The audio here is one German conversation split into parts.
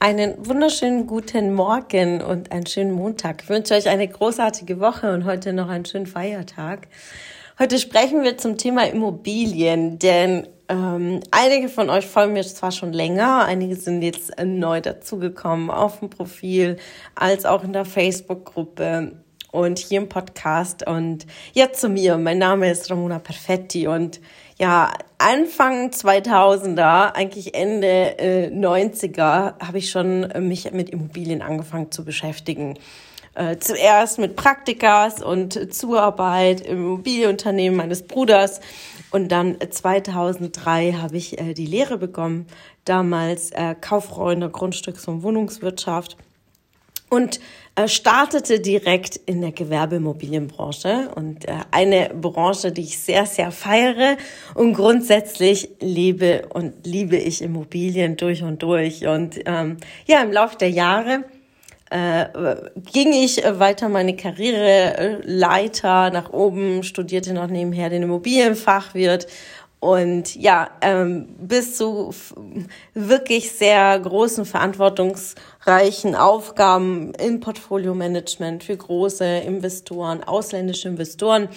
Einen wunderschönen guten Morgen und einen schönen Montag. Ich wünsche euch eine großartige Woche und heute noch einen schönen Feiertag. Heute sprechen wir zum Thema Immobilien, denn ähm, einige von euch folgen mir zwar schon länger, einige sind jetzt neu dazugekommen auf dem Profil, als auch in der Facebook-Gruppe und hier im Podcast. Und jetzt zu mir. Mein Name ist Ramona Perfetti und ja, Anfang 2000er, eigentlich Ende äh, 90er, habe ich schon äh, mich mit Immobilien angefangen zu beschäftigen. Äh, zuerst mit Praktikas und Zuarbeit im Immobilienunternehmen meines Bruders. Und dann 2003 habe ich äh, die Lehre bekommen, damals äh, Kauffrau in der Grundstücks- und Wohnungswirtschaft und äh, startete direkt in der Gewerbeimmobilienbranche. Und äh, eine Branche, die ich sehr, sehr feiere. Und grundsätzlich liebe und liebe ich Immobilien durch und durch. Und ähm, ja, im Laufe der Jahre äh, ging ich weiter meine Karriere Leiter nach oben, studierte noch nebenher den Immobilienfachwirt und ja, ähm, bis zu wirklich sehr großen, verantwortungsreichen Aufgaben im Portfolio-Management für große Investoren, ausländische Investoren,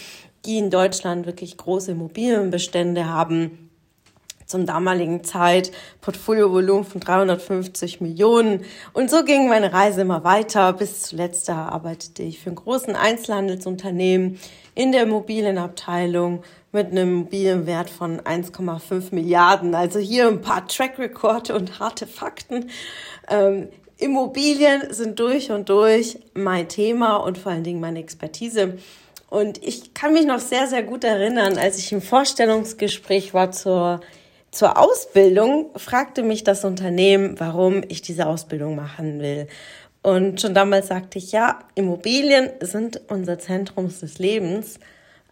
die in Deutschland wirklich große Immobilienbestände haben. Zum damaligen Zeit Portfoliovolumen von 350 Millionen. Und so ging meine Reise immer weiter. Bis zuletzt arbeitete ich für einen großen Einzelhandelsunternehmen in der Immobilienabteilung mit einem Immobilienwert von 1,5 Milliarden. Also hier ein paar Track Record und harte Fakten. Ähm, Immobilien sind durch und durch mein Thema und vor allen Dingen meine Expertise. Und ich kann mich noch sehr, sehr gut erinnern, als ich im Vorstellungsgespräch war zur, zur Ausbildung, fragte mich das Unternehmen, warum ich diese Ausbildung machen will. Und schon damals sagte ich, ja, Immobilien sind unser Zentrum des Lebens.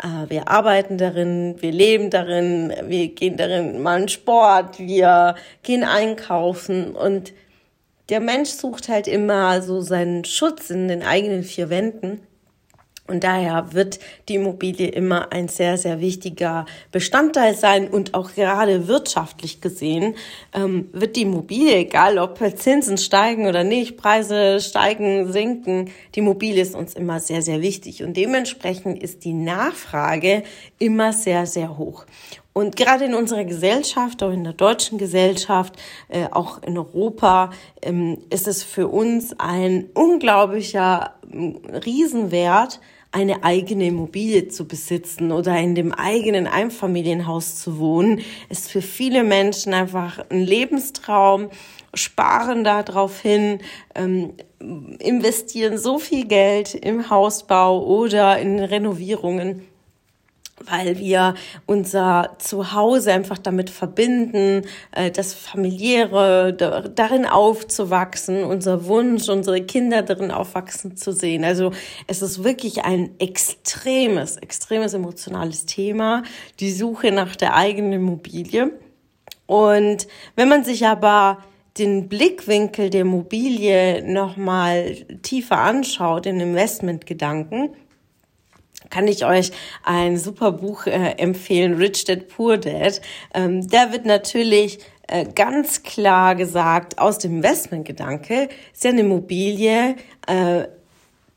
Äh, wir arbeiten darin, wir leben darin, wir gehen darin mal in Sport, wir gehen einkaufen und der Mensch sucht halt immer so seinen Schutz in den eigenen vier Wänden. Und daher wird die Immobilie immer ein sehr, sehr wichtiger Bestandteil sein und auch gerade wirtschaftlich gesehen ähm, wird die Immobilie, egal ob Zinsen steigen oder nicht, Preise steigen, sinken, die Immobilie ist uns immer sehr, sehr wichtig und dementsprechend ist die Nachfrage immer sehr, sehr hoch. Und gerade in unserer Gesellschaft, auch in der deutschen Gesellschaft, äh, auch in Europa, ähm, ist es für uns ein unglaublicher Riesenwert, eine eigene Immobilie zu besitzen oder in dem eigenen Einfamilienhaus zu wohnen, ist für viele Menschen einfach ein Lebenstraum, sparen darauf hin, ähm, investieren so viel Geld im Hausbau oder in Renovierungen weil wir unser Zuhause einfach damit verbinden, äh, das familiäre, darin aufzuwachsen, unser Wunsch, unsere Kinder darin aufwachsen zu sehen. Also es ist wirklich ein extremes, extremes emotionales Thema, die Suche nach der eigenen Immobilie. Und wenn man sich aber den Blickwinkel der Immobilie nochmal tiefer anschaut, den Investmentgedanken, kann ich euch ein super Buch äh, empfehlen, Rich Dad Poor Dad. Ähm, da wird natürlich äh, ganz klar gesagt, aus dem Investmentgedanke ist ja eine Immobilie äh,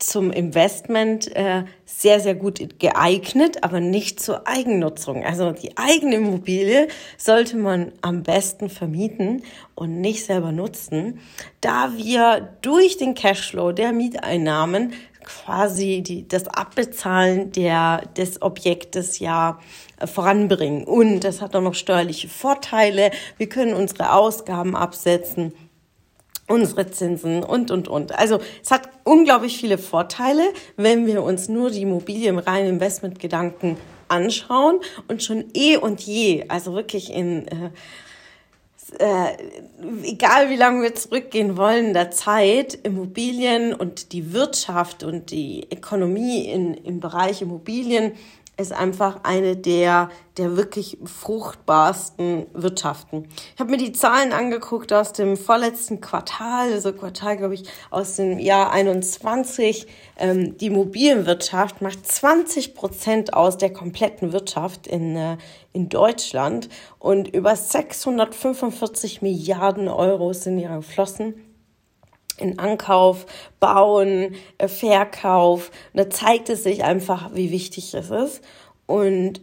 zum Investment äh, sehr, sehr gut geeignet, aber nicht zur Eigennutzung. Also die eigene Immobilie sollte man am besten vermieten und nicht selber nutzen, da wir durch den Cashflow der Mieteinnahmen quasi die, das Abbezahlen der, des Objektes ja äh, voranbringen. Und das hat auch noch steuerliche Vorteile. Wir können unsere Ausgaben absetzen unsere Zinsen und, und, und. Also es hat unglaublich viele Vorteile, wenn wir uns nur die Immobilie im reinen Investmentgedanken anschauen und schon eh und je, also wirklich in äh, äh, egal wie lange wir zurückgehen wollen in der Zeit, Immobilien und die Wirtschaft und die Ökonomie in, im Bereich Immobilien ist einfach eine der, der wirklich fruchtbarsten Wirtschaften. Ich habe mir die Zahlen angeguckt aus dem vorletzten Quartal, also Quartal, glaube ich, aus dem Jahr 21. Ähm, die Immobilienwirtschaft macht 20 Prozent aus der kompletten Wirtschaft in, äh, in Deutschland und über 645 Milliarden Euro sind hier geflossen in Ankauf, Bauen, äh, Verkauf. Und da zeigt es sich einfach, wie wichtig es ist. Und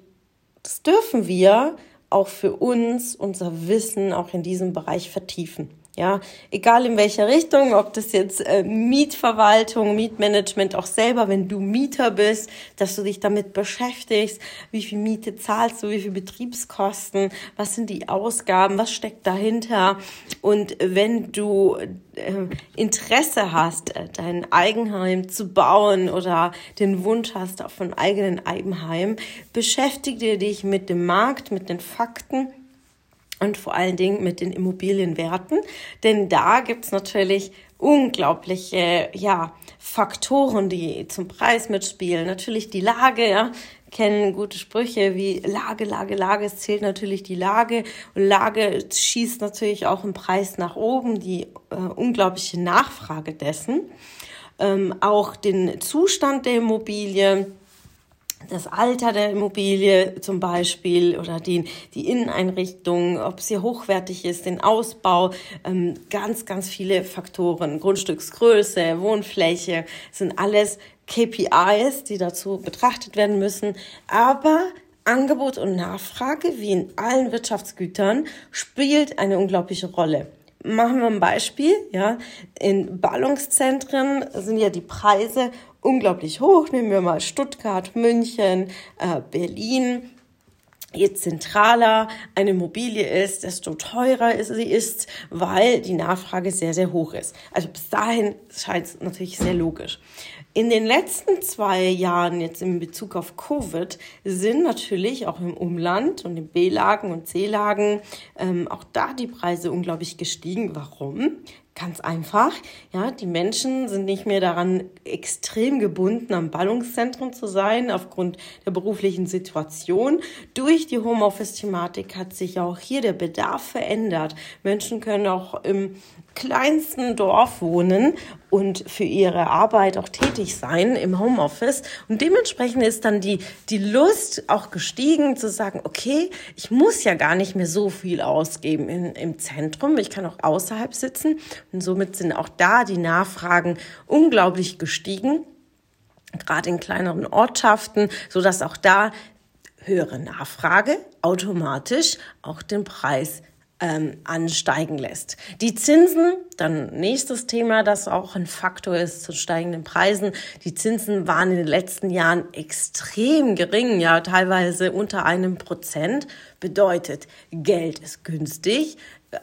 das dürfen wir auch für uns, unser Wissen auch in diesem Bereich vertiefen. Ja, egal in welcher Richtung, ob das jetzt äh, Mietverwaltung, Mietmanagement auch selber, wenn du Mieter bist, dass du dich damit beschäftigst, wie viel Miete zahlst du, wie viel Betriebskosten, was sind die Ausgaben, was steckt dahinter. Und wenn du äh, Interesse hast, äh, dein Eigenheim zu bauen oder den Wunsch hast auf ein eigenen Eigenheim, beschäftige dich mit dem Markt, mit den Fakten und vor allen Dingen mit den Immobilienwerten. Denn da gibt's natürlich unglaubliche ja, Faktoren, die zum Preis mitspielen. Natürlich die Lage, ja, kennen gute Sprüche wie Lage, Lage, Lage. Es zählt natürlich die Lage und Lage schießt natürlich auch im Preis nach oben, die äh, unglaubliche Nachfrage dessen. Ähm, auch den Zustand der Immobilie, das Alter der Immobilie zum Beispiel oder die, die Inneneinrichtung, ob sie hochwertig ist, den Ausbau, ähm, ganz, ganz viele Faktoren, Grundstücksgröße, Wohnfläche, sind alles KPIs, die dazu betrachtet werden müssen. Aber Angebot und Nachfrage, wie in allen Wirtschaftsgütern, spielt eine unglaubliche Rolle machen wir ein Beispiel, ja. In Ballungszentren sind ja die Preise unglaublich hoch. Nehmen wir mal Stuttgart, München, äh, Berlin. Je zentraler eine Immobilie ist, desto teurer sie ist, weil die Nachfrage sehr, sehr hoch ist. Also bis dahin scheint es natürlich sehr logisch. In den letzten zwei Jahren jetzt in Bezug auf Covid sind natürlich auch im Umland und in B-Lagen und C-Lagen ähm, auch da die Preise unglaublich gestiegen. Warum? Ganz einfach, ja, die Menschen sind nicht mehr daran extrem gebunden, am Ballungszentrum zu sein, aufgrund der beruflichen Situation. Durch die Homeoffice-Thematik hat sich auch hier der Bedarf verändert. Menschen können auch im kleinsten Dorf wohnen und für ihre Arbeit auch tätig sein im Homeoffice. Und dementsprechend ist dann die, die Lust auch gestiegen zu sagen, okay, ich muss ja gar nicht mehr so viel ausgeben in, im Zentrum. Ich kann auch außerhalb sitzen. Und somit sind auch da die Nachfragen unglaublich gestiegen. Gerade in kleineren Ortschaften, so dass auch da höhere Nachfrage automatisch auch den Preis ähm, ansteigen lässt. Die Zinsen, dann nächstes Thema, das auch ein Faktor ist zu steigenden Preisen. Die Zinsen waren in den letzten Jahren extrem gering, ja teilweise unter einem Prozent. Bedeutet, Geld ist günstig,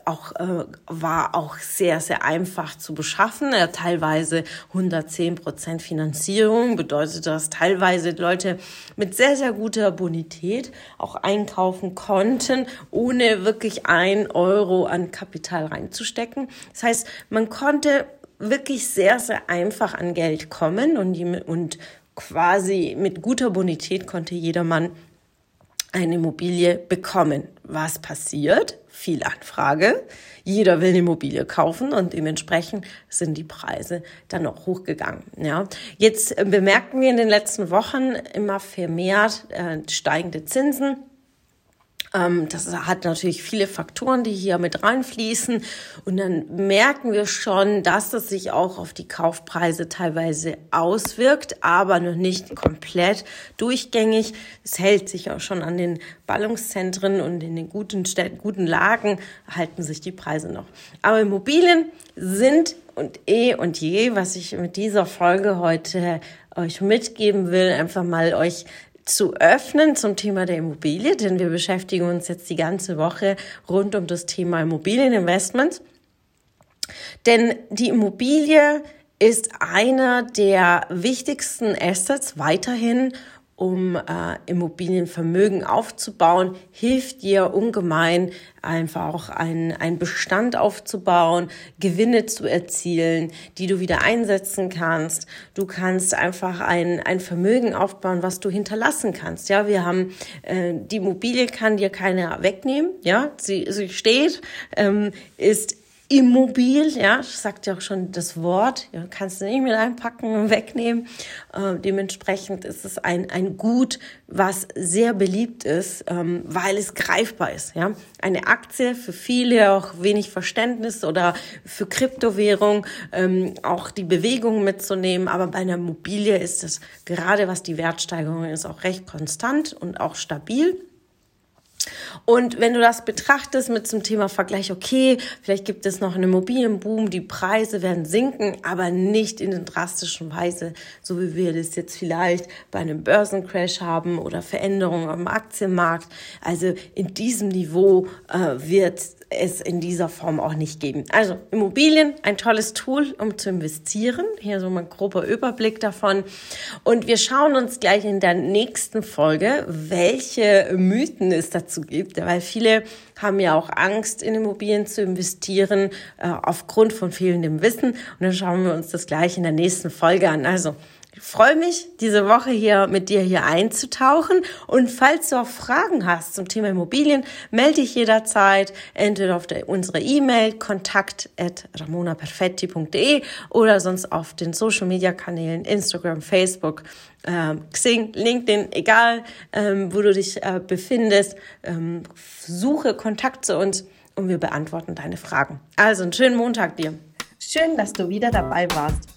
auch äh, war auch sehr sehr einfach zu beschaffen. Ja, teilweise 110 Prozent Finanzierung bedeutet, dass teilweise Leute mit sehr sehr guter Bonität auch einkaufen konnten, ohne wirklich ein Euro an Kapital reinzustecken. Das heißt, man konnte wirklich sehr sehr einfach an Geld kommen und, und quasi mit guter Bonität konnte jedermann eine Immobilie bekommen. Was passiert? Viel Anfrage. Jeder will eine Immobilie kaufen und dementsprechend sind die Preise dann noch hochgegangen. Ja. Jetzt bemerken wir in den letzten Wochen immer vermehrt äh, steigende Zinsen. Ähm, das hat natürlich viele Faktoren, die hier mit reinfließen. Und dann merken wir schon, dass das sich auch auf die Kaufpreise teilweise auswirkt, aber noch nicht komplett durchgängig. Es hält sich auch schon an den Ballungszentren und in den guten Städten, guten Lagen halten sich die Preise noch. Aber Immobilien sind und eh und je, was ich mit dieser Folge heute euch mitgeben will, einfach mal euch zu öffnen zum Thema der Immobilie, denn wir beschäftigen uns jetzt die ganze Woche rund um das Thema Immobilieninvestments. Denn die Immobilie ist einer der wichtigsten Assets weiterhin, um äh, Immobilienvermögen aufzubauen, hilft dir ungemein, einfach auch einen, einen Bestand aufzubauen, Gewinne zu erzielen, die du wieder einsetzen kannst. Du kannst einfach ein, ein Vermögen aufbauen, was du hinterlassen kannst. Ja, wir haben, äh, die Immobilie kann dir keiner wegnehmen. Ja, sie, sie steht, ähm, ist immobil, ja, sagt ja auch schon das Wort, ja, kannst du nicht mit einpacken und wegnehmen. Äh, dementsprechend ist es ein, ein Gut, was sehr beliebt ist, ähm, weil es greifbar ist, ja. Eine Aktie für viele auch wenig Verständnis oder für Kryptowährung ähm, auch die Bewegung mitzunehmen, aber bei einer Immobilie ist es gerade was die Wertsteigerung ist auch recht konstant und auch stabil. Und wenn du das betrachtest mit zum Thema Vergleich, okay, vielleicht gibt es noch einen Immobilienboom, die Preise werden sinken, aber nicht in den drastischen Weise, so wie wir das jetzt vielleicht bei einem Börsencrash haben oder Veränderungen am Aktienmarkt. Also in diesem Niveau äh, wird es in dieser Form auch nicht geben. Also Immobilien, ein tolles Tool, um zu investieren. Hier so ein grober Überblick davon. Und wir schauen uns gleich in der nächsten Folge, welche Mythen es dazu gibt, weil viele haben ja auch Angst, in Immobilien zu investieren, äh, aufgrund von fehlendem Wissen. Und dann schauen wir uns das gleich in der nächsten Folge an. Also freue mich, diese Woche hier mit dir hier einzutauchen. Und falls du auch Fragen hast zum Thema Immobilien, melde dich jederzeit entweder auf der, unsere E-Mail kontakt oder sonst auf den Social Media Kanälen Instagram, Facebook, ähm, Xing, LinkedIn, egal ähm, wo du dich äh, befindest. Ähm, suche Kontakt zu uns und wir beantworten deine Fragen. Also einen schönen Montag dir. Schön, dass du wieder dabei warst.